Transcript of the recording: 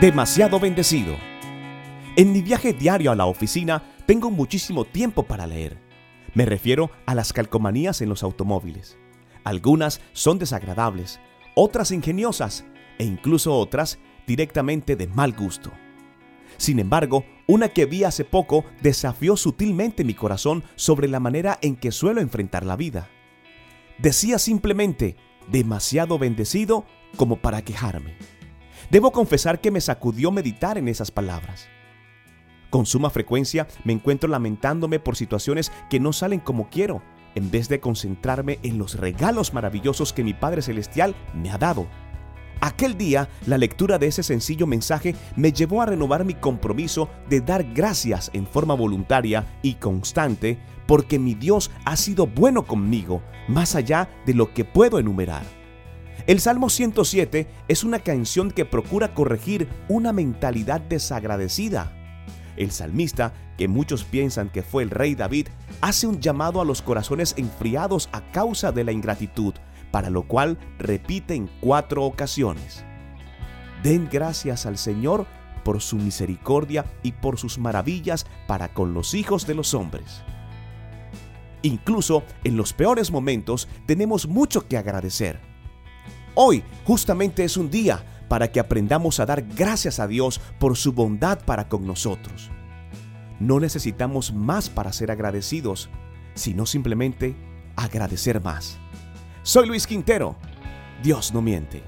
demasiado bendecido. En mi viaje diario a la oficina tengo muchísimo tiempo para leer. Me refiero a las calcomanías en los automóviles. Algunas son desagradables, otras ingeniosas e incluso otras directamente de mal gusto. Sin embargo, una que vi hace poco desafió sutilmente mi corazón sobre la manera en que suelo enfrentar la vida. Decía simplemente, demasiado bendecido como para quejarme. Debo confesar que me sacudió meditar en esas palabras. Con suma frecuencia me encuentro lamentándome por situaciones que no salen como quiero, en vez de concentrarme en los regalos maravillosos que mi Padre Celestial me ha dado. Aquel día, la lectura de ese sencillo mensaje me llevó a renovar mi compromiso de dar gracias en forma voluntaria y constante porque mi Dios ha sido bueno conmigo, más allá de lo que puedo enumerar. El Salmo 107 es una canción que procura corregir una mentalidad desagradecida. El salmista, que muchos piensan que fue el rey David, hace un llamado a los corazones enfriados a causa de la ingratitud, para lo cual repite en cuatro ocasiones. Den gracias al Señor por su misericordia y por sus maravillas para con los hijos de los hombres. Incluso en los peores momentos tenemos mucho que agradecer. Hoy justamente es un día para que aprendamos a dar gracias a Dios por su bondad para con nosotros. No necesitamos más para ser agradecidos, sino simplemente agradecer más. Soy Luis Quintero. Dios no miente.